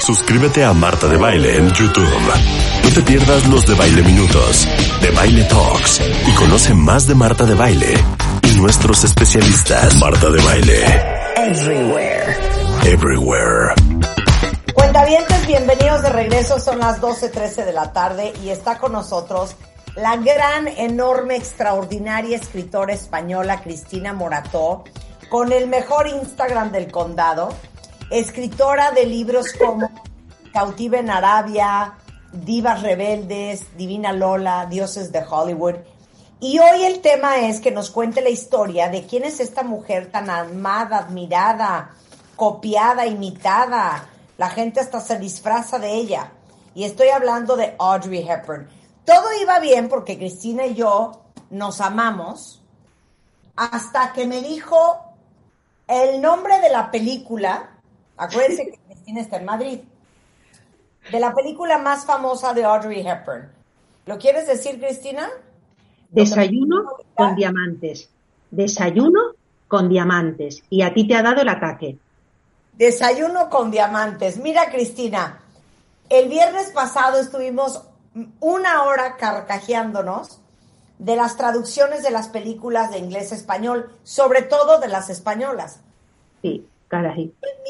Suscríbete a Marta de Baile en YouTube. No te pierdas los de Baile Minutos, de Baile Talks y conoce más de Marta de Baile y nuestros especialistas. Marta de Baile. Everywhere. Everywhere. Cuentavientes, bienvenidos de regreso. Son las 12.13 de la tarde y está con nosotros la gran, enorme, extraordinaria escritora española Cristina Morató, con el mejor Instagram del condado, escritora de libros como Cautiva en Arabia, Divas Rebeldes, Divina Lola, Dioses de Hollywood. Y hoy el tema es que nos cuente la historia de quién es esta mujer tan amada, admirada, copiada, imitada. La gente hasta se disfraza de ella. Y estoy hablando de Audrey Hepburn. Todo iba bien porque Cristina y yo nos amamos hasta que me dijo el nombre de la película. Acuérdense que Cristina está en Madrid. De la película más famosa de Audrey Hepburn. ¿Lo quieres decir, Cristina? Desayuno con diamantes. Desayuno con diamantes. Y a ti te ha dado el ataque. Desayuno con diamantes. Mira, Cristina, el viernes pasado estuvimos una hora carcajeándonos de las traducciones de las películas de inglés a español, sobre todo de las españolas. Sí,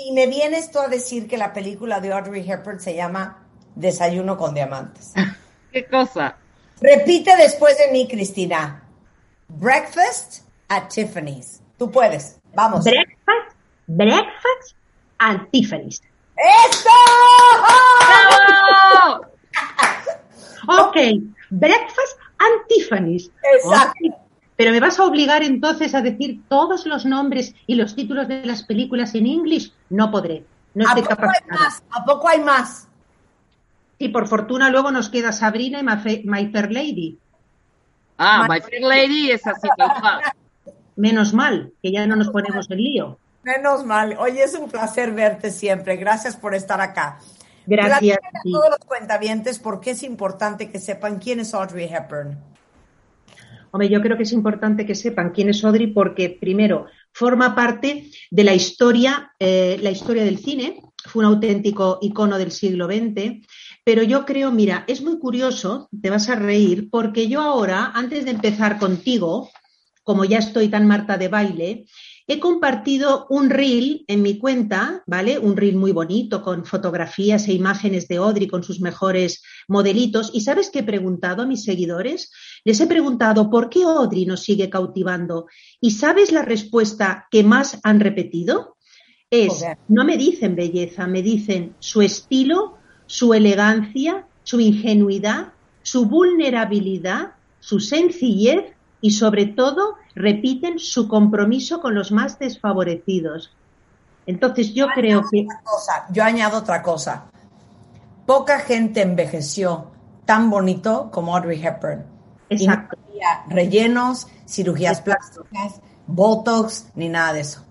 Y me vienes tú a decir que la película de Audrey Hepburn se llama Desayuno con diamantes. ¿Qué cosa? Repite después de mí, Cristina. Breakfast at Tiffany's. Tú puedes. Vamos. Breakfast, breakfast and Tiffany's. ¡Eso! ¡Bravo! Ok, breakfast and Tiffany's. Exacto. Pero me vas a obligar entonces a decir todos los nombres y los títulos de las películas en inglés. No podré. No ¿A estoy poco hay capacitada. más? ¿A poco hay más? Y por fortuna luego nos queda Sabrina y My, Fa- My Fair Lady. Ah, My Fair Lady es así. Menos mal, que ya no nos ponemos en lío. Menos mal. Oye, es un placer verte siempre. Gracias por estar acá. Gracias. Platícale a a todos los cuentavientes por qué es importante que sepan quién es Audrey Hepburn. Hombre, yo creo que es importante que sepan quién es Audrey porque, primero, forma parte de la historia, eh, la historia del cine, fue un auténtico icono del siglo XX, pero yo creo, mira, es muy curioso, te vas a reír, porque yo ahora, antes de empezar contigo, como ya estoy tan Marta de baile, he compartido un reel en mi cuenta, ¿vale? Un reel muy bonito con fotografías e imágenes de Audrey con sus mejores modelitos. ¿Y sabes qué he preguntado a mis seguidores? Les he preguntado por qué Audrey nos sigue cautivando. ¿Y sabes la respuesta que más han repetido? Es, Joder. no me dicen belleza, me dicen su estilo, su elegancia, su ingenuidad, su vulnerabilidad, su sencillez y sobre todo repiten su compromiso con los más desfavorecidos. Entonces yo creo que cosa, yo añado otra cosa. Poca gente envejeció tan bonito como Audrey Hepburn. Y no Exacto. había rellenos, cirugías plásticas, botox, ni nada de eso.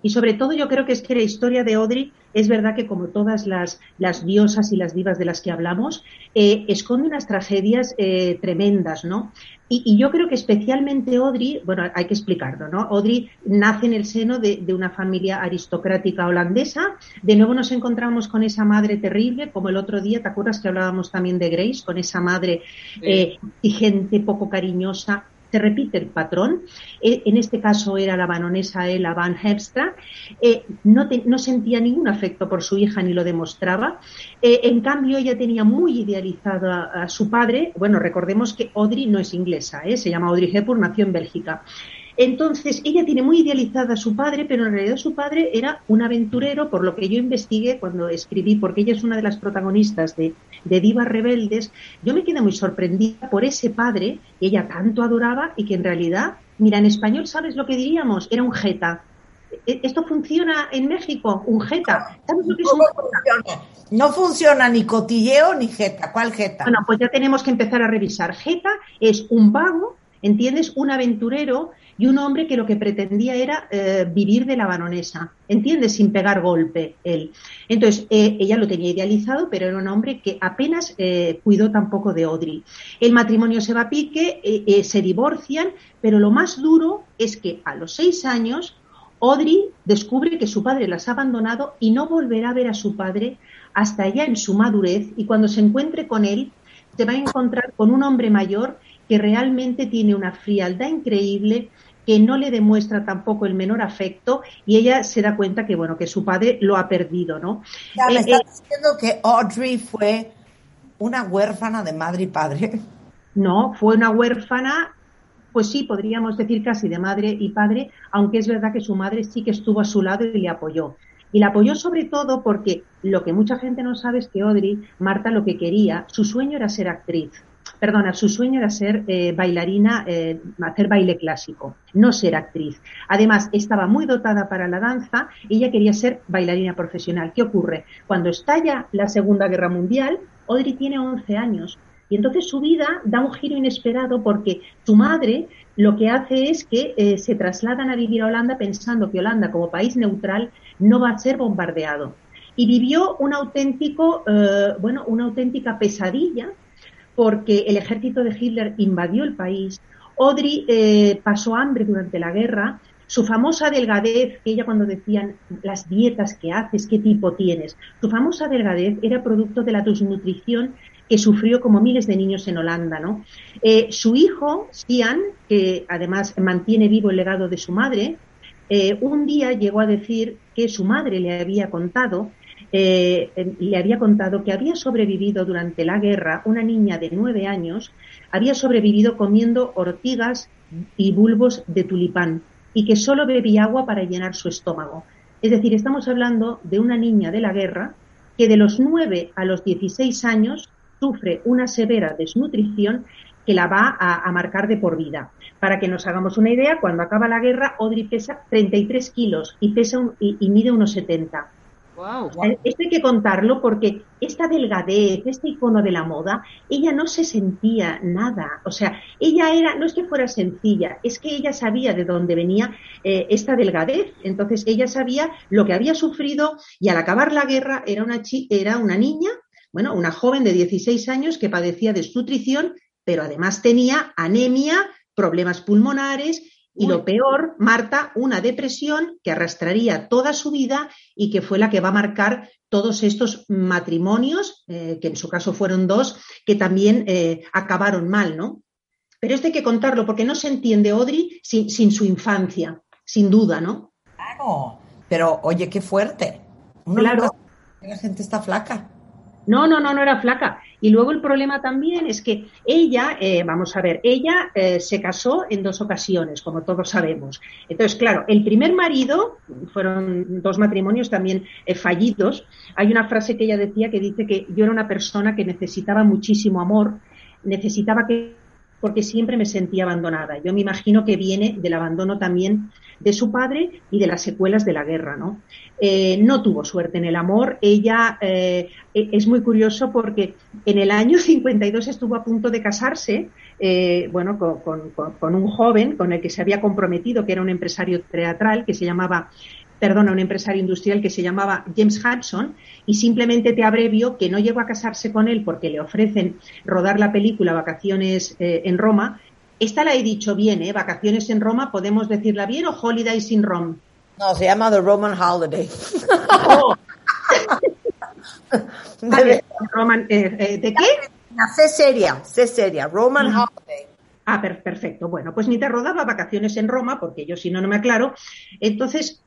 Y sobre todo yo creo que es que la historia de Audrey es verdad que como todas las, las diosas y las divas de las que hablamos, eh, esconde unas tragedias eh, tremendas, ¿no? Y, y yo creo que especialmente Audrey, bueno, hay que explicarlo, ¿no? Audrey nace en el seno de, de una familia aristocrática holandesa. De nuevo nos encontramos con esa madre terrible, como el otro día, ¿te acuerdas que hablábamos también de Grace? Con esa madre eh, exigente, poco cariñosa. Se repite el patrón. Eh, en este caso era la baronesa Ella Van Hepstra. Eh, no, no sentía ningún afecto por su hija ni lo demostraba. Eh, en cambio, ella tenía muy idealizado a, a su padre. Bueno, recordemos que Audrey no es inglesa, ¿eh? se llama Audrey Hepburn, nació en Bélgica. Entonces, ella tiene muy idealizada a su padre, pero en realidad su padre era un aventurero, por lo que yo investigué cuando escribí, porque ella es una de las protagonistas de, de Divas Rebeldes. Yo me quedé muy sorprendida por ese padre que ella tanto adoraba y que en realidad, mira, en español, ¿sabes lo que diríamos? Era un jeta. e, ¿Esto funciona en México? ¿Un jeta? ¿Sabes lo que es un jeta? funciona. No funciona ni cotilleo ni jeta. ¿Cuál jeta? Bueno, pues ya tenemos que empezar a revisar. Jeta es un vago, ¿entiendes? Un aventurero y un hombre que lo que pretendía era eh, vivir de la baronesa, ¿entiendes? Sin pegar golpe él. Entonces, eh, ella lo tenía idealizado, pero era un hombre que apenas eh, cuidó tampoco de Audrey. El matrimonio se va a pique, eh, se divorcian, pero lo más duro es que a los seis años Audrey descubre que su padre las ha abandonado y no volverá a ver a su padre hasta ya en su madurez y cuando se encuentre con él se va a encontrar con un hombre mayor que realmente tiene una frialdad increíble que no le demuestra tampoco el menor afecto y ella se da cuenta que bueno que su padre lo ha perdido, ¿no? Ya, ¿Me Eh, estás eh, diciendo que Audrey fue una huérfana de madre y padre? No, fue una huérfana, pues sí, podríamos decir casi de madre y padre, aunque es verdad que su madre sí que estuvo a su lado y le apoyó. Y la apoyó sobre todo porque lo que mucha gente no sabe es que Audrey, Marta, lo que quería, su sueño era ser actriz. Perdona, su sueño era ser eh, bailarina, eh, hacer baile clásico, no ser actriz. Además, estaba muy dotada para la danza y ella quería ser bailarina profesional. ¿Qué ocurre? Cuando estalla la Segunda Guerra Mundial, Audrey tiene 11 años y entonces su vida da un giro inesperado porque su madre lo que hace es que eh, se trasladan a vivir a Holanda pensando que Holanda como país neutral no va a ser bombardeado. Y vivió un auténtico, eh, bueno, una auténtica pesadilla porque el ejército de Hitler invadió el país. Audrey eh, pasó hambre durante la guerra. Su famosa delgadez, que ella cuando decían las dietas que haces, qué tipo tienes, su famosa delgadez era producto de la desnutrición que sufrió como miles de niños en Holanda, ¿no? Eh, su hijo, Sian, que además mantiene vivo el legado de su madre, eh, un día llegó a decir que su madre le había contado eh, le había contado que había sobrevivido durante la guerra, una niña de nueve años, había sobrevivido comiendo ortigas y bulbos de tulipán y que solo bebía agua para llenar su estómago. Es decir, estamos hablando de una niña de la guerra que de los 9 a los 16 años sufre una severa desnutrición que la va a, marcar de por vida. Para que nos hagamos una idea, cuando acaba la guerra, Audrey pesa 33 kilos y, pesa un, y, y mide unos 70. Wow. Esto hay que contarlo porque esta delgadez, este icono de la moda, ella no se sentía nada. O sea, ella era, no es que fuera sencilla, es que ella sabía de dónde venía eh, esta delgadez. Entonces ella sabía lo que había sufrido y al acabar la guerra era una, era una niña, bueno, una joven de 16 años que padecía desnutrición, pero además tenía anemia, problemas pulmonares y lo peor, Marta, una depresión que arrastraría toda su vida y que fue la que va a marcar todos estos matrimonios, eh, que en su caso fueron dos, que también eh, acabaron mal, ¿no? Pero esto hay que contarlo porque no se entiende Audrey sin, sin su infancia, sin duda, ¿no? Claro, pero oye, qué fuerte. Uno claro. La gente está flaca. No, no, no, no era flaca. Y luego el problema también es que ella, eh, vamos a ver, ella eh, se casó en dos ocasiones, como todos sabemos. Entonces, claro, el primer marido, fueron dos matrimonios también eh, fallidos. Hay una frase que ella decía que dice que yo era una persona que necesitaba muchísimo amor, necesitaba que porque siempre me sentía abandonada. Yo me imagino que viene del abandono también de su padre y de las secuelas de la guerra, ¿no? Eh, no tuvo suerte en el amor. Ella eh, es muy curioso porque en el año 52 estuvo a punto de casarse, eh, bueno, con, un joven con el que se había comprometido, que era un empresario teatral que se llamaba perdona, un empresario industrial que se llamaba James Hudson, y simplemente te abrevio que no llegó a casarse con él porque le ofrecen rodar la película Vacaciones eh, en Roma. Esta la he dicho bien, ¿eh? Vacaciones en Roma, ¿podemos decirla bien o Holidays in Rome? No, se llama The Roman Holiday. Oh. vale, Roman, eh, eh, ¿De qué? Sé seria, sé seria. Roman mm. Holiday. Ah, per perfecto. Bueno, pues ni te rodaba vacaciones en Roma, porque yo si no, no me aclaro. Entonces,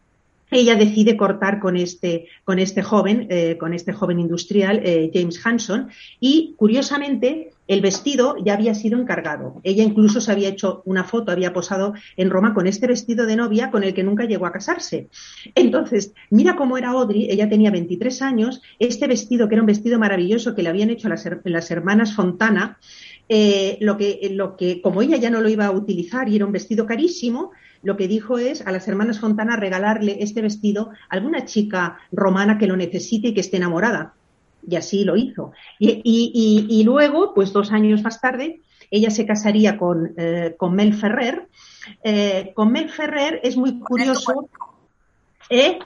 ella decide cortar con este, con este joven, eh, con este joven industrial, eh, James Hanson, y curiosamente el vestido ya había sido encargado. Ella incluso se había hecho una foto, había posado en Roma con este vestido de novia con el que nunca llegó a casarse. Entonces, mira cómo era Audrey, ella tenía 23 años, este vestido, que era un vestido maravilloso que le habían hecho las, las hermanas Fontana, eh, lo, que, lo que, como ella ya no lo iba a utilizar y era un vestido carísimo, lo que dijo es a las hermanas Fontana regalarle este vestido a alguna chica romana que lo necesite y que esté enamorada. Y así lo hizo. Y, luego, pues dos años más tarde, ella se casaría con, eh, con Mel Ferrer. Eh, con Mel Ferrer es muy curioso. ¿Eh?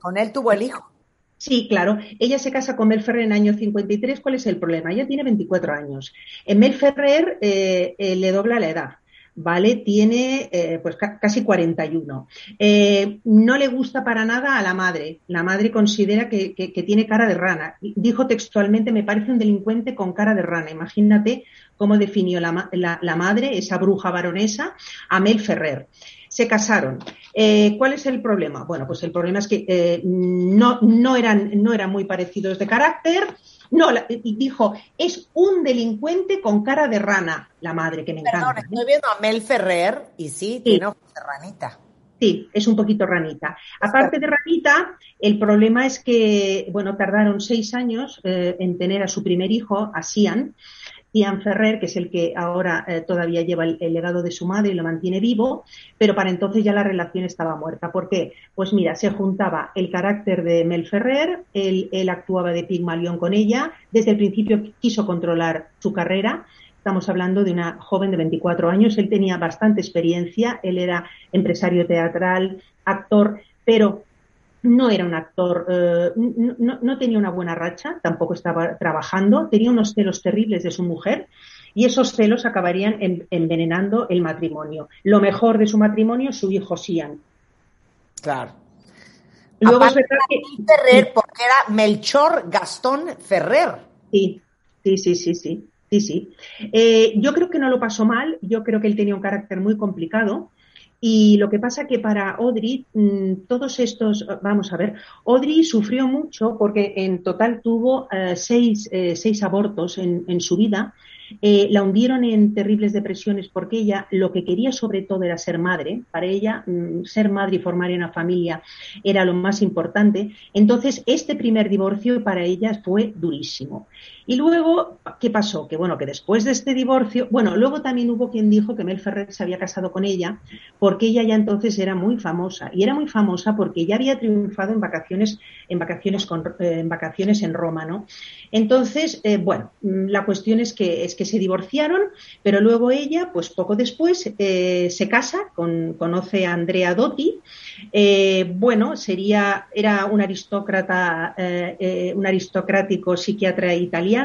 Con él tuvo el hijo. Sí, claro. Ella se casa con Mel Ferrer en el año 53. ¿Cuál es el problema? Ella tiene 24 años. En Mel Ferrer le dobla la edad. ¿Vale? Tiene eh, pues casi 41. Eh, no le gusta para nada a la madre. La madre considera que, tiene cara de rana. Dijo textualmente, me parece un delincuente con cara de rana. Imagínate cómo definió la, madre, esa bruja baronesa, a Mel Ferrer. Se casaron. Eh, ¿Cuál es el problema? Bueno, pues el problema es que no, no, eran, no eran muy parecidos de carácter no, dijo, es un delincuente con cara de rana, la madre, que me encanta. ¿eh? estoy viendo a Mel Ferrer y sí, tiene ojos de ranita. Sí, es un poquito ranita. Aparte de ranita, el problema es que, bueno, tardaron seis años eh, en tener a su primer hijo, a Sian, Ian Ferrer, que es el que ahora eh, todavía lleva el, legado de su madre y lo mantiene vivo, pero para entonces ya la relación estaba muerta. ¿Por qué? Pues mira, se juntaba el carácter de Mel Ferrer, él, él actuaba de Pigmalión con ella, desde el principio quiso controlar su carrera, Estamos hablando de una joven de 24 años. Él tenía bastante experiencia. Él era empresario teatral, actor, pero no era un actor, eh, no, tenía una buena racha, tampoco estaba trabajando, tenía unos celos terribles de su mujer y esos celos acabarían envenenando el matrimonio. Lo mejor de su matrimonio, su hijo Sian. Claro. Luego es verdad que... Ferrer, porque era Melchor Gastón Ferrer. Sí, sí, sí, sí, sí. Sí, sí. Eh, yo creo que no lo pasó mal, yo creo que él tenía un carácter muy complicado, y lo que pasa que para Audrey, mm, todos estos, vamos a ver, Audrey sufrió mucho porque en total tuvo eh, seis, eh, seis, abortos en, su vida la hundieron en terribles depresiones porque ella lo que quería sobre todo era ser madre. Para ella, mm, ser madre y formar una familia era lo más importante. Entonces, este primer divorcio para ella fue durísimo. Y luego, ¿qué pasó? Que bueno, que después de este divorcio, bueno, luego también hubo quien dijo que Mel Ferrer se había casado con ella porque ella ya entonces era muy famosa. Y era muy famosa porque ya había triunfado en vacaciones, en vacaciones, con, eh, en, vacaciones en Roma, ¿no? Entonces, eh, bueno, mm, la cuestión es que, es que se divorciaron, pero luego ella, pues poco después, eh, se casa, con, conoce a Andrea Dotti. Bueno, sería, era un aristócrata, un aristocrático psiquiatra italiano,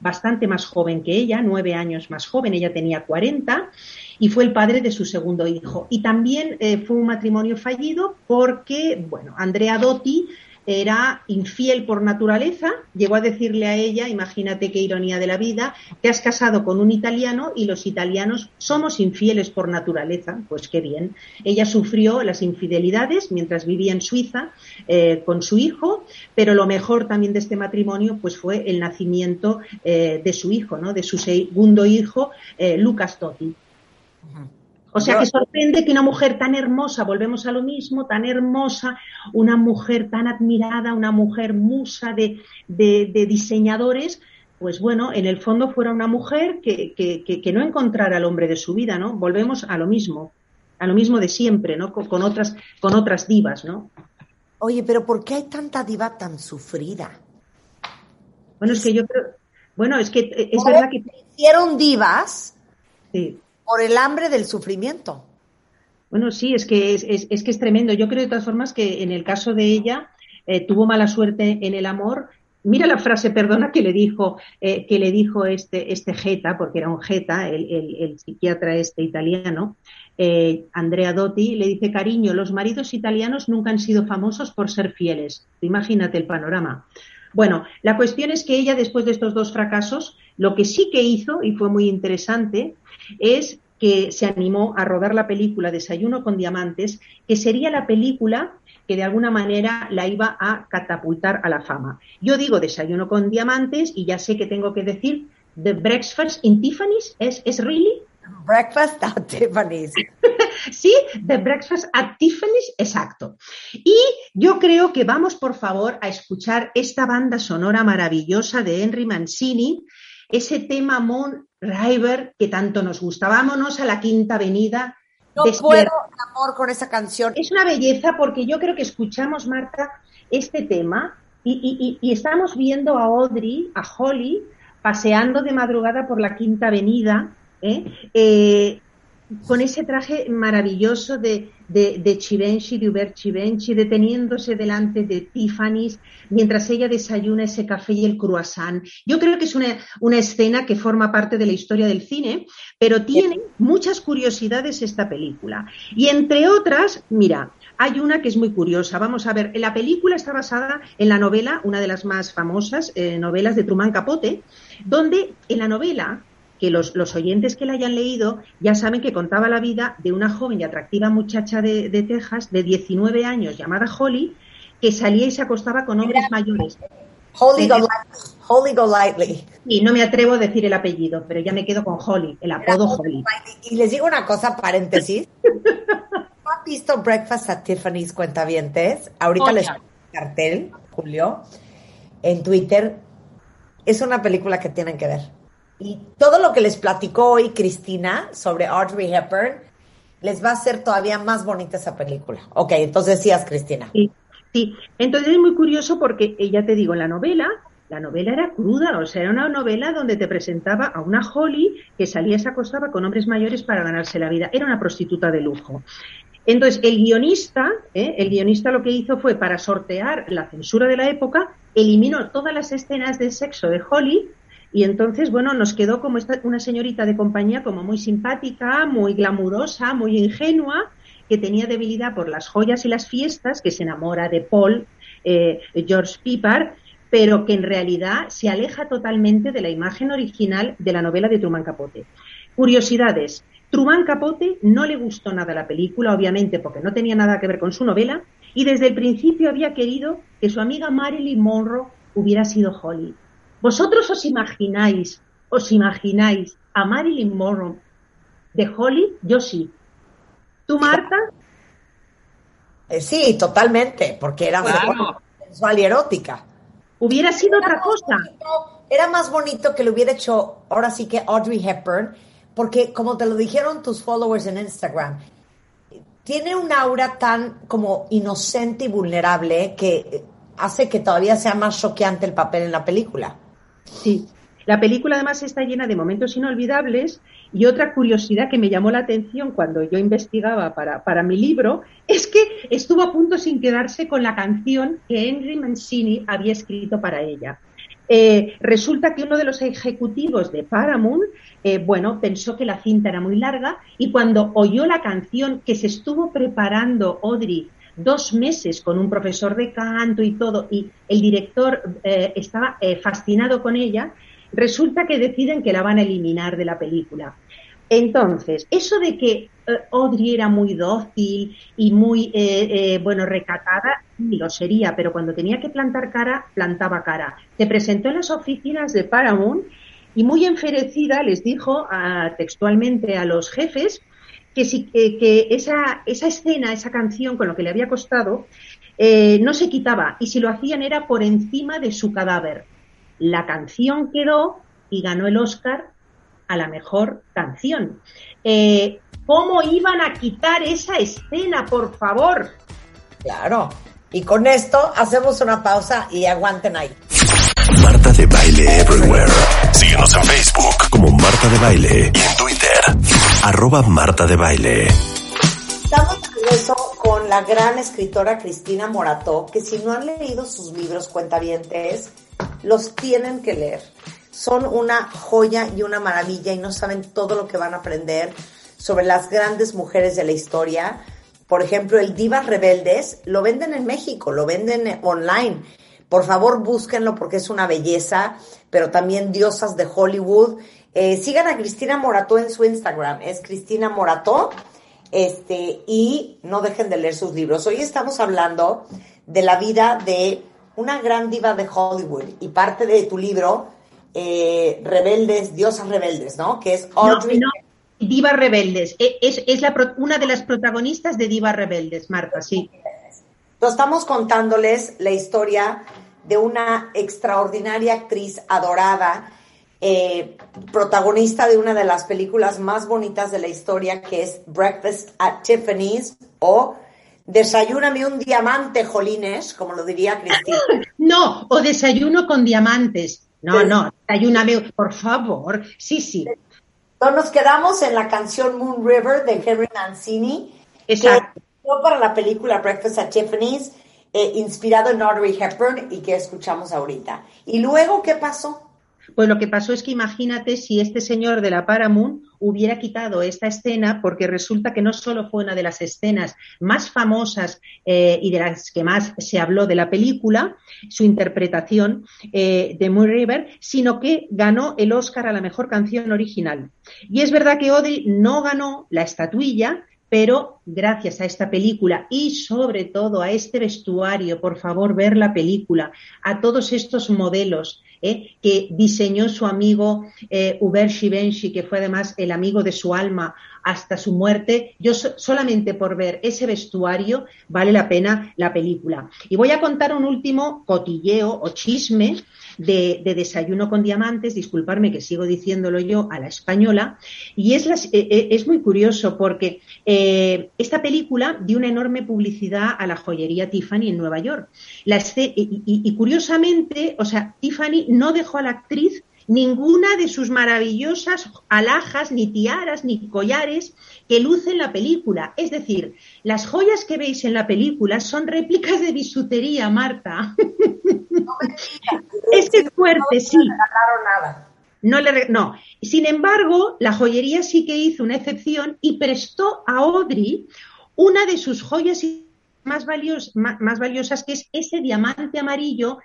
bastante más joven que ella, nueve años más joven, ella tenía 40 y fue el padre de su segundo hijo. Y también fue un matrimonio fallido porque, bueno, Andrea Dotti era infiel por naturaleza, llegó a decirle a ella, imagínate qué ironía de la vida, te has casado con un italiano y los italianos somos infieles por naturaleza, pues qué bien. Ella sufrió las infidelidades mientras vivía en Suiza eh, con su hijo, pero lo mejor también de este matrimonio pues fue el nacimiento eh, de su hijo, ¿no? de su segundo hijo, eh, Lucas Totti. O sea que sorprende que una mujer tan hermosa, volvemos a lo mismo, tan hermosa, una mujer tan admirada, una mujer musa de, diseñadores, pues bueno, en el fondo fuera una mujer que, que, no encontrara al hombre de su vida, ¿no? Volvemos a lo mismo, a lo mismo de siempre, ¿no? Con, otras, con otras divas, ¿no? Oye, pero ¿por qué hay tanta diva tan sufrida? Bueno, es que yo creo, bueno, es que es verdad que hicieron divas. Sí por el hambre del sufrimiento. Bueno, sí, es que es, que es tremendo. Yo creo de todas formas que en el caso de ella eh, tuvo mala suerte en el amor. Mira la frase, perdona, que le dijo, eh, que le dijo este, este Jeta, porque era un Jeta, el, psiquiatra este italiano, eh, Andrea Dotti, le dice, cariño, los maridos italianos nunca han sido famosos por ser fieles. Imagínate el panorama. Bueno, la cuestión es que ella, después de estos dos fracasos, lo que sí que hizo, y fue muy interesante, es que se animó a rodar la película Desayuno con Diamantes, que sería la película que de alguna manera la iba a catapultar a la fama. Yo digo Desayuno con Diamantes y ya sé que tengo que decir The Breakfast in Tiffany's, ¿es, es really? Breakfast at Tiffany's. sí, The Breakfast at Tiffany's, exacto. Y yo creo que vamos, por favor, a escuchar esta banda sonora maravillosa de Henry Mancini, ese tema Moon River que tanto nos gusta. Vámonos a la Quinta Avenida No puedo, amor, con esa canción. Es una belleza porque yo creo que escuchamos, Marta, este tema y, y, estamos viendo a Audrey, a Holly, paseando de madrugada por la Quinta Avenida, ¿eh? Eh, con ese traje maravilloso de, de, de Chivenchi, de Hubert Chivenchi, deteniéndose delante de Tiffany's mientras ella desayuna ese café y el croissant. Yo creo que es una, una escena que forma parte de la historia del cine, pero tiene muchas curiosidades esta película. Y entre otras, mira, hay una que es muy curiosa. Vamos a ver, la película está basada en la novela, una de las más famosas eh, novelas de Truman Capote, donde en la novela que los, oyentes que la hayan leído ya saben que contaba la vida de una joven y atractiva muchacha de, Texas de 19 años llamada Holly, que salía y se acostaba con hombres mayores. Holly Golightly. Holly Golightly. Y no me atrevo a decir el apellido, pero ya me quedo con Holly, el apodo Holly. Y les digo una cosa, paréntesis. ¿Han visto Breakfast at Tiffany's Cuentavientes? Ahorita les pongo cartel, Julio, en Twitter. Es una película que tienen que ver. Y todo lo que les platicó hoy Cristina sobre Audrey Hepburn les va a hacer todavía más bonita esa película. Ok, entonces decías, Cristina. Sí, sí. Entonces es muy curioso porque, ya te digo, en la novela, la novela era cruda, o sea, era una novela donde te presentaba a una Holly que salía y se acostaba con hombres mayores para ganarse la vida. Era una prostituta de lujo. Entonces, el guionista, ¿eh? el guionista lo que hizo fue, para sortear la censura de la época, eliminó todas las escenas de sexo de Holly y entonces, bueno, nos quedó como esta, una señorita de compañía como muy simpática, muy glamurosa, muy ingenua, que tenía debilidad por las joyas y las fiestas, que se enamora de Paul, eh, George Piper, pero que en realidad se aleja totalmente de la imagen original de la novela de Truman Capote. Curiosidades. Truman Capote no le gustó nada la película, obviamente, porque no tenía nada que ver con su novela, y desde el principio había querido que su amiga Marilyn Monroe hubiera sido Holly. ¿Vosotros os imagináis, os imagináis a Marilyn Monroe de Holly? Yo sí. ¿Tú, Marta? Eh, sí, totalmente, porque era sensual y erótica. Hubiera sido otra cosa. era más bonito que lo hubiera hecho, ahora sí que Audrey Hepburn, porque como te lo dijeron tus followers en Instagram, tiene un aura tan como inocente y vulnerable que hace que todavía sea más choqueante el papel en la película. Sí. La película además está llena de momentos inolvidables y otra curiosidad que me llamó la atención cuando yo investigaba para, para mi libro es que estuvo a punto sin quedarse con la canción que Henry Mancini había escrito para ella. Eh, resulta que uno de los ejecutivos de Paramount, eh, bueno, pensó que la cinta era muy larga y cuando oyó la canción que se estuvo preparando Audrey dos meses con un profesor de canto y todo, y el director eh, estaba eh, fascinado con ella, resulta que deciden que la van a eliminar de la película. Entonces, eso de que eh, Audrey era muy dócil y muy, bueno, recatada, lo sería, pero cuando tenía que plantar cara, plantaba cara. Se presentó en las oficinas de Paramount y muy enferecida les dijo textualmente a los jefes que, si, que esa, esa escena, esa canción con lo que le había costado, eh, no se quitaba y si lo hacían era por encima de su cadáver. La canción quedó y ganó el Oscar a la mejor canción. Eh, ¿Cómo iban a quitar esa escena, por favor? Claro. Y con esto hacemos una pausa y aguanten ahí. Marta de Baile Everywhere. Síguenos en Facebook como Marta de Baile y en Twitter, arroba Marta de Baile. Estamos con la gran escritora Cristina Morató, que si no han leído sus libros cuentavientes, los tienen que leer. Son una joya y una maravilla y no saben todo lo que van a aprender sobre las grandes mujeres de la historia. Por ejemplo, el Divas Rebeldes lo venden en México, lo venden online por favor, búsquenlo porque es una belleza, pero también diosas de Hollywood. Eh, sigan a Cristina Morató en su Instagram, es Cristina Morató, este, y no dejen de leer sus libros. Hoy estamos hablando de la vida de una gran diva de Hollywood y parte de tu libro, eh, Rebeldes, Diosas Rebeldes, ¿no? Que es Audrey. No, Diva Rebeldes. E, es, es la, una de las protagonistas de Diva Rebeldes, Marta, sí. Entonces, estamos contándoles la historia de una extraordinaria actriz adorada eh, protagonista de una de las películas más bonitas de la historia, que es Breakfast at Tiffany's o Desayúname un diamante, Jolines, como lo diría Cristina. No, o desayuno con diamantes. No, no, desayúname, por favor. Sí, sí. Entonces nos quedamos en la canción Moon River de Henry Mancini. Exacto. Que para la película Breakfast at Tiffany's, eh, inspirado en Audrey Hepburn y que escuchamos ahorita. ¿Y luego qué pasó? Pues lo que pasó es que imagínate si este señor de la Paramount hubiera quitado esta escena, porque resulta que no solo fue una de las escenas más famosas eh, y de las que más se habló de la película, su interpretación eh, de Moon River, sino que ganó el Oscar a la mejor canción original. Y es verdad que Audrey no ganó la estatuilla, pero gracias a esta película y sobre todo a este vestuario, por favor, ver la película, a todos estos modelos, ¿eh? que diseñó su amigo eh, Hubert Givenchy, que fue además el amigo de su alma hasta su muerte. Yo solamente por ver ese vestuario vale la pena la película. Y voy a contar un último cotilleo o chisme de, Desayuno con Diamantes, disculparme que sigo diciéndolo yo a la española, y es, eh, eh, es muy curioso porque eh, esta película dio una enorme publicidad a la joyería Tiffany en Nueva York. y, curiosamente, o sea, Tiffany no dejó a la actriz ninguna de sus maravillosas alhajas, ni tiaras, ni collares que luce en la película. Es decir, las joyas que veis en la película son réplicas de bisutería, Marta. es que fuerte, sí. No le no. Sin embargo, la joyería sí que hizo una excepción y prestó a Audrey una de sus joyas más, más valiosas, que es ese diamante amarillo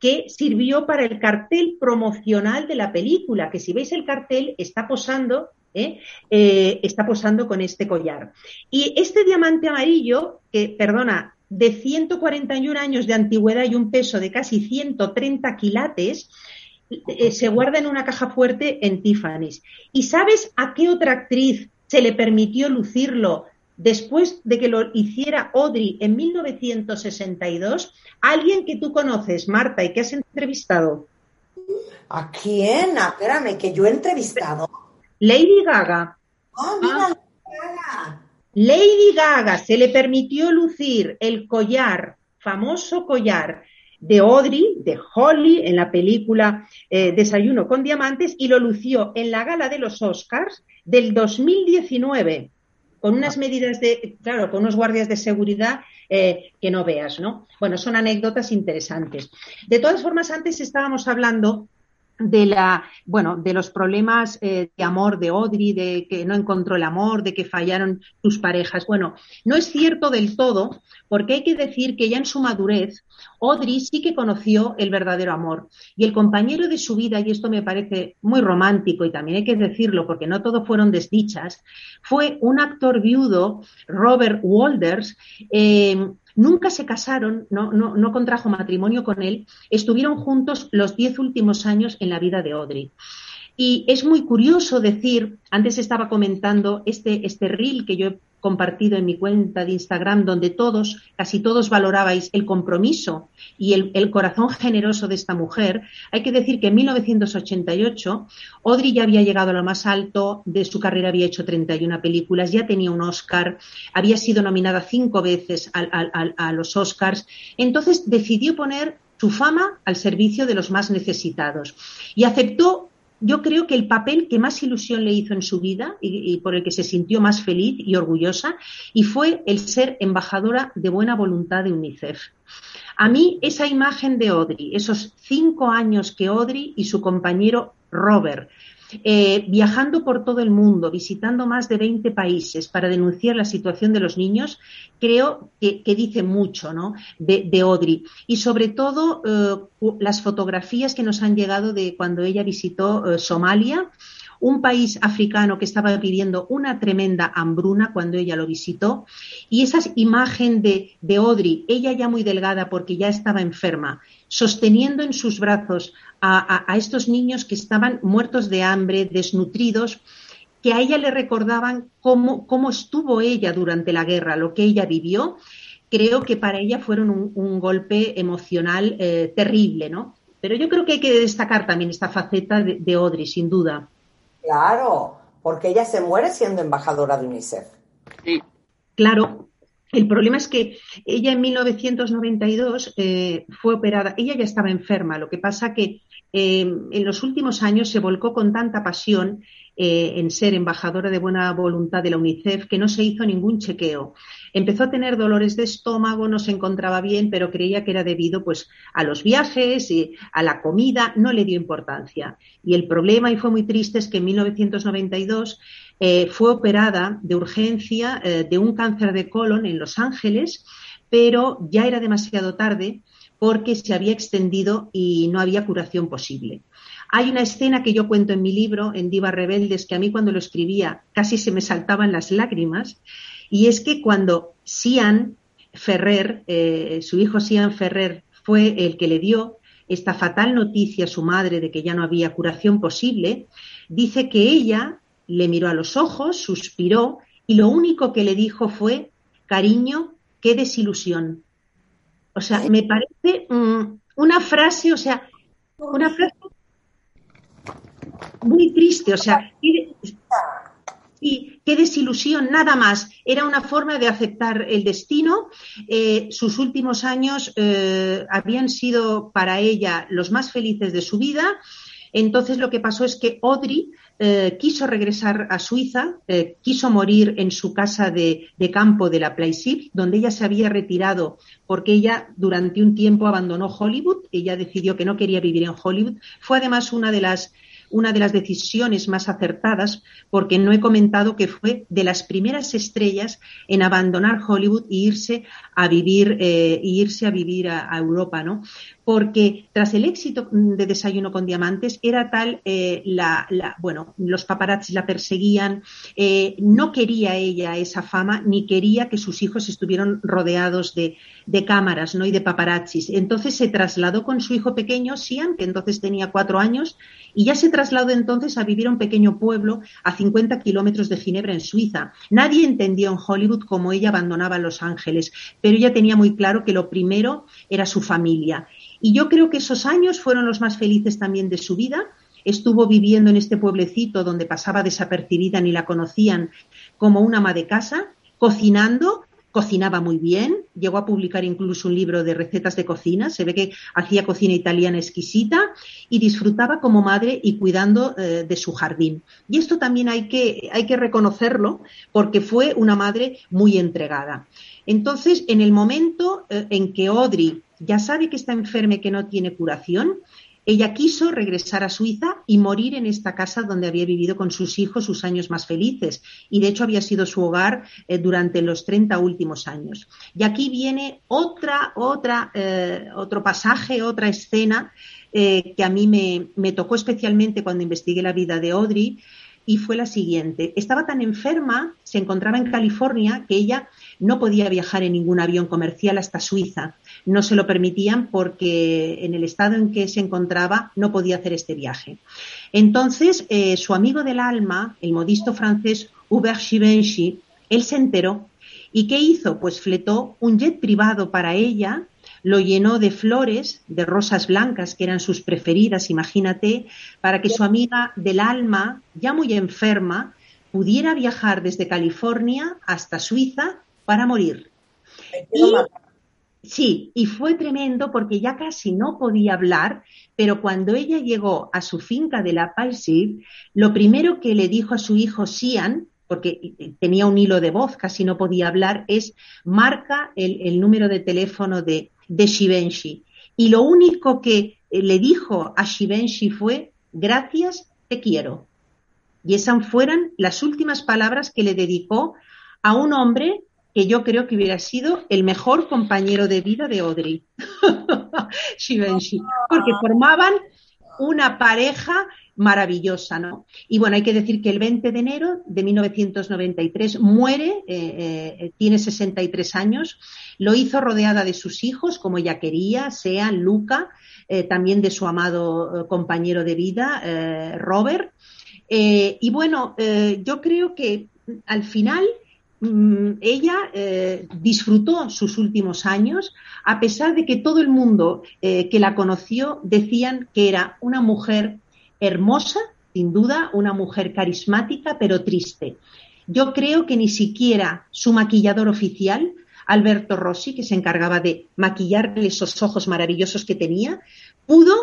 que sirvió para el cartel promocional de la película, que si veis el cartel está posando, ¿eh? Eh, está posando con este collar. Y este diamante amarillo, que, perdona, de 141 años de antigüedad y un peso de casi 130 quilates, eh, se guarda en una caja fuerte en Tiffany's. ¿Y sabes a qué otra actriz se le permitió lucirlo después de que lo hiciera Audrey en 1962? Alguien que tú conoces, Marta, y que has entrevistado. ¿A quién? Ah, espérame, que yo he entrevistado. Lady Gaga. Mira, Gaga. Lady Gaga se le permitió lucir el collar, famoso collar de Audrey, de Holly, en la película eh, Desayuno con Diamantes, y lo lució en la gala de los Oscars del 2019, con unas medidas de, claro, con unos guardias de seguridad eh, que no veas, ¿no? Bueno, son anécdotas interesantes. De todas formas, antes estábamos hablando de la bueno de los problemas eh, de amor de Audrey de que no encontró el amor de que fallaron sus parejas. Bueno no es cierto del todo porque hay que decir que ya en su madurez Audrey sí que conoció el verdadero amor. Y el compañero de su vida y esto me parece muy romántico y también hay que decirlo porque no todo fueron desdichas fue un actor viudo Robert Walders eh, Nunca se casaron, no, no, no contrajo matrimonio con él, estuvieron juntos los diez últimos años en la vida de Audrey. Y es muy curioso decir, antes estaba comentando este, este reel que yo compartido en mi cuenta de Instagram, donde todos, casi todos valorabais el compromiso y el, corazón generoso de esta mujer, hay que decir que en 1988 Audrey ya había llegado a lo más alto de su carrera, había hecho 31 películas, ya tenía un Oscar, había sido nominada cinco veces a los Oscars, entonces decidió poner su fama al servicio de los más necesitados y aceptó yo creo que el papel que más ilusión le hizo en su vida y, por el que se sintió más feliz y orgullosa y fue el ser embajadora de buena voluntad de UNICEF. A mí esa imagen de Audrey, esos cinco años que Audrey y su compañero Robert eh, viajando por todo el mundo, visitando más de 20 países para denunciar la situación de los niños, creo que, dice mucho ¿no? de, de, Audrey. Y sobre todo eh, las fotografías que nos han llegado de cuando ella visitó eh, Somalia un país africano que estaba viviendo una tremenda hambruna cuando ella lo visitó, y esa imagen de, de Audrey, ella ya muy delgada porque ya estaba enferma, sosteniendo en sus brazos a, estos niños que estaban muertos de hambre, desnutridos, que a ella le recordaban cómo, cómo estuvo ella durante la guerra, lo que ella vivió, creo que para ella fueron un, golpe emocional eh, terrible, ¿no? Pero yo creo que hay que destacar también esta faceta de, de Audrey, sin duda. Claro, porque ella se muere siendo embajadora de UNICEF. Sí. Claro, el problema es que ella en 1992 eh, fue operada, ella ya estaba enferma, lo que pasa que eh, en los últimos años se volcó con tanta pasión eh, en ser embajadora de buena voluntad de la UNICEF que no se hizo ningún chequeo. Empezó a tener dolores de estómago, no se encontraba bien, pero creía que era debido pues a los viajes y a la comida, no le dio importancia. Y el problema, y fue muy triste, es que en 1992 eh, fue operada de urgencia eh, de un cáncer de colon en Los Ángeles, pero ya era demasiado tarde porque se había extendido y no había curación posible. Hay una escena que yo cuento en mi libro, en Divas Rebeldes, que a mí cuando lo escribía casi se me saltaban las lágrimas, y es que cuando Sian Ferrer, eh, su hijo Sian Ferrer, fue el que le dio esta fatal noticia a su madre de que ya no había curación posible, dice que ella le miró a los ojos, suspiró y lo único que le dijo fue, cariño, qué desilusión. O sea, me parece una frase, o sea, una frase muy triste, o sea, y qué desilusión, nada más. Era una forma de aceptar el destino. Eh, sus últimos años eh, habían sido para ella los más felices de su vida. Entonces lo que pasó es que Audrey eh, quiso regresar a Suiza, eh, quiso morir en su casa de, de campo de la Plaisir, donde ella se había retirado porque ella durante un tiempo abandonó Hollywood, ella decidió que no quería vivir en Hollywood. Fue además una de las una de las decisiones más acertadas, porque no he comentado que fue de las primeras estrellas en abandonar Hollywood e irse a vivir, eh, irse a vivir a, Europa, ¿no? Porque tras el éxito de Desayuno con Diamantes era tal eh, la, la, bueno, los paparazzi la perseguían, eh, no quería ella esa fama ni quería que sus hijos estuvieran rodeados de, de cámaras, ¿no? Y de paparazzis. Entonces se trasladó con su hijo pequeño, Sian, que entonces tenía cuatro años, y ya se trasladó entonces a vivir a un pequeño pueblo a 50 kilómetros de Ginebra, en Suiza. Nadie entendió en Hollywood cómo ella abandonaba Los Ángeles, pero ella tenía muy claro que lo primero era su familia. Y yo creo que esos años fueron los más felices también de su vida. Estuvo viviendo en este pueblecito donde pasaba desapercibida, ni la conocían, como una ama de casa, cocinando cocinaba muy bien, llegó a publicar incluso un libro de recetas de cocina, se ve que hacía cocina italiana exquisita y disfrutaba como madre y cuidando eh, de su jardín. Y esto también hay que, hay que reconocerlo porque fue una madre muy entregada. Entonces, en el momento eh, en que Audrey ya sabe que está enferma y que no tiene curación, ella quiso regresar a Suiza y morir en esta casa donde había vivido con sus hijos sus años más felices. Y de hecho había sido su hogar eh, durante los 30 últimos años. Y aquí viene otra, otra, eh, otro pasaje, otra escena eh, que a mí me, me tocó especialmente cuando investigué la vida de Audrey y fue la siguiente. Estaba tan enferma, se encontraba en California, que ella no podía viajar en ningún avión comercial hasta Suiza. No se lo permitían porque en el estado en que se encontraba no podía hacer este viaje. Entonces, eh, su amigo del alma, el modisto francés Hubert Givenchy, él se enteró. ¿Y qué hizo? Pues fletó un jet privado para ella lo llenó de flores, de rosas blancas, que eran sus preferidas, imagínate, para que su amiga del alma, ya muy enferma, pudiera viajar desde California hasta Suiza para morir. Y, sí, y fue tremendo porque ya casi no podía hablar, pero cuando ella llegó a su finca de la Paisir, lo primero que le dijo a su hijo Sian, porque tenía un hilo de voz, casi no podía hablar, es marca el, el número de teléfono de de Shivenshi. Y lo único que eh, le dijo a Shivenshi fue, gracias, te quiero. Y esas fueron las últimas palabras que le dedicó a un hombre que yo creo que hubiera sido el mejor compañero de vida de Audrey, porque formaban una pareja maravillosa, ¿no? Y bueno, hay que decir que el 20 de enero de 1993 muere, eh, eh, tiene 63 años, lo hizo rodeada de sus hijos, como ella quería, sean Luca, eh, también de su amado compañero de vida, Robert. y bueno, yo creo que al final ella eh, disfrutó sus últimos años, a pesar de que todo el mundo eh, que la conoció decían que era una mujer hermosa, sin duda, una mujer carismática, pero triste. Yo creo que ni siquiera su maquillador oficial, Alberto Rossi, que se encargaba de maquillarle esos ojos maravillosos que tenía, pudo,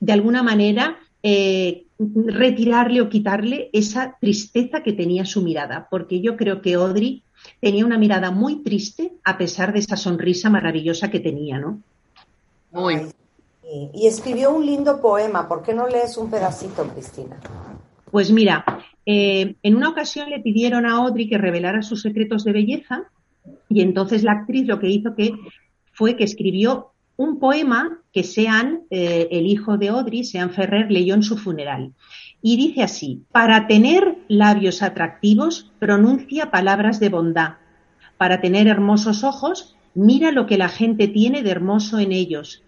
de alguna manera, eh, retirarle o quitarle esa tristeza que tenía su mirada, porque yo creo que Audrey tenía una mirada muy triste a pesar de esa sonrisa maravillosa que tenía, ¿no? Muy. Y, escribió un lindo poema. ¿Por qué no lees un pedacito, Cristina? Pues mira, eh, en una ocasión le pidieron a Audrey que revelara sus secretos de belleza y entonces la actriz lo que hizo que fue que escribió un poema que Sean, eh, el hijo de Audrey, Sean Ferrer, leyó en su funeral. Y dice así, para tener labios atractivos, pronuncia palabras de bondad. Para tener hermosos ojos, mira lo que la gente tiene de hermoso en ellos.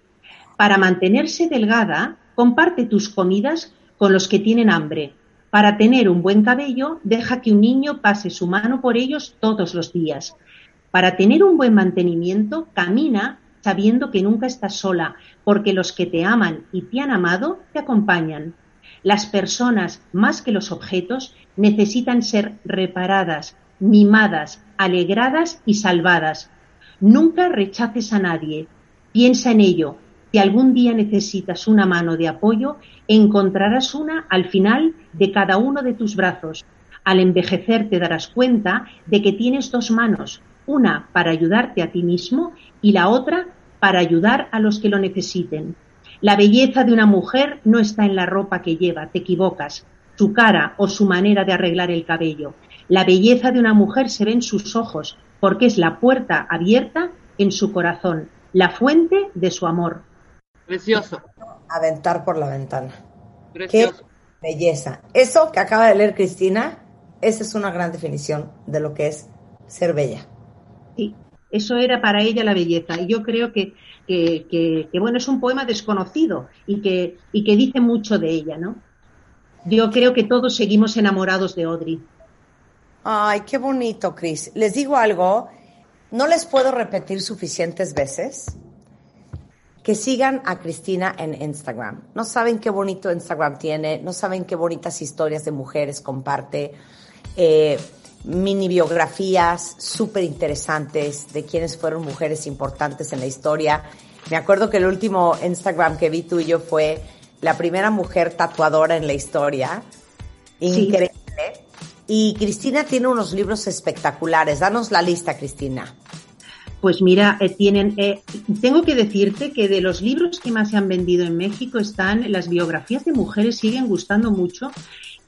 Para mantenerse delgada, comparte tus comidas con los que tienen hambre. Para tener un buen cabello, deja que un niño pase su mano por ellos todos los días. Para tener un buen mantenimiento, camina sabiendo que nunca estás sola, porque los que te aman y te han amado te acompañan. Las personas, más que los objetos, necesitan ser reparadas, mimadas, alegradas y salvadas. Nunca rechaces a nadie. Piensa en ello. Si algún día necesitas una mano de apoyo, encontrarás una al final de cada uno de tus brazos. Al envejecer te darás cuenta de que tienes dos manos, una para ayudarte a ti mismo y la otra para ayudar a los que lo necesiten. La belleza de una mujer no está en la ropa que lleva, te equivocas, su cara o su manera de arreglar el cabello. La belleza de una mujer se ve en sus ojos, porque es la puerta abierta en su corazón, la fuente de su amor. Precioso. Aventar por la ventana. Precioso. Qué belleza. Eso que acaba de leer Cristina, esa es una gran definición de lo que es ser bella. Eso era para ella la belleza. Y yo creo que, que, bueno, es un poema desconocido y que, y que dice mucho de ella, ¿no? Yo creo que todos seguimos enamorados de Audrey. Ay, qué bonito, Cris. Les digo algo, no les puedo repetir suficientes veces que sigan a Cristina en Instagram. No saben qué bonito Instagram tiene, no saben qué bonitas historias de mujeres comparte. Eh, mini biografías súper interesantes de quienes fueron mujeres importantes en la historia. Me acuerdo que el último Instagram que vi tuyo fue la primera mujer tatuadora en la historia. Increíble. Y Cristina tiene unos libros espectaculares. Danos la lista, Cristina. Pues mira, eh, tienen, eh, tengo que decirte que de los libros que más se han vendido en México están las biografías de mujeres, siguen gustando mucho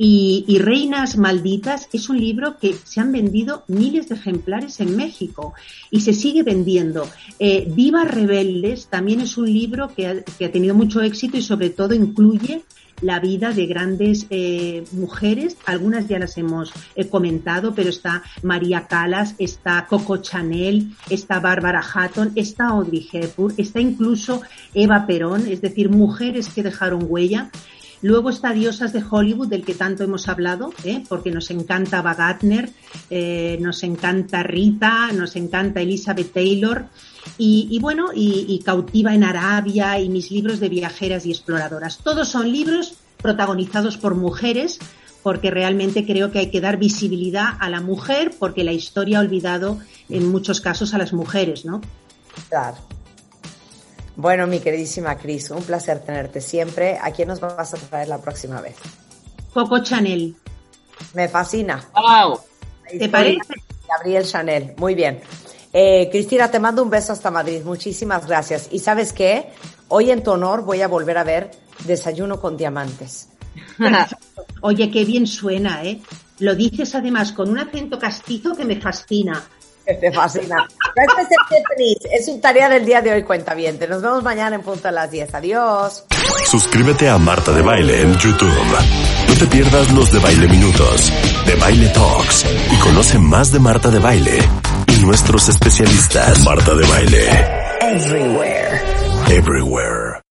y, Reinas Malditas es un libro que se han vendido miles de ejemplares en México y se sigue vendiendo. Eh, Viva Rebeldes también es un libro que ha, tenido mucho éxito y sobre todo incluye la vida de grandes eh, mujeres, algunas ya las hemos eh, comentado, pero está María Calas, está Coco Chanel, está Bárbara Hatton, está Audrey Hepburn, está incluso Eva Perón, es decir, mujeres que dejaron huella Luego está Diosas de Hollywood, del que tanto hemos hablado, ¿eh? porque nos encanta Ava eh, nos encanta Rita, nos encanta Elizabeth Taylor. Y, bueno, y, Cautiva en Arabia y mis libros de viajeras y exploradoras. Todos son libros protagonizados por mujeres, porque realmente creo que hay que dar visibilidad a la mujer, porque la historia ha olvidado en muchos casos a las mujeres, ¿no? Claro. Bueno, mi queridísima Cris, un placer tenerte siempre. ¿A quién nos vas a traer la próxima vez? Coco Chanel. Me fascina. ¡Wow! ¿Te parece? Gabriel Chanel, muy bien. Eh, Cristina, te mando un beso hasta Madrid. Muchísimas gracias. Y sabes qué? Hoy en tu honor voy a volver a ver Desayuno con Diamantes. Oye, qué bien suena, ¿eh? Lo dices además con un acento castizo que me fascina. Te fascina. Es un tarea del día de hoy, cuenta bien. Nos vemos mañana en punto a las 10. Adiós. Suscríbete a Marta de Baile en YouTube. No te pierdas los de Baile Minutos, de Baile Talks y conoce más de Marta de Baile y nuestros especialistas. Marta de Baile. Everywhere. Everywhere.